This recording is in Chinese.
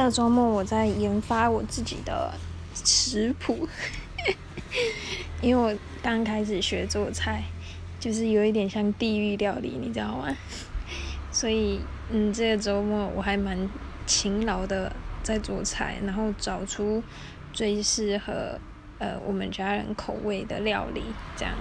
这周末我在研发我自己的食谱，因为我刚开始学做菜，就是有一点像地狱料理，你知道吗？所以，嗯，这个周末我还蛮勤劳的在做菜，然后找出最适合呃我们家人口味的料理，这样。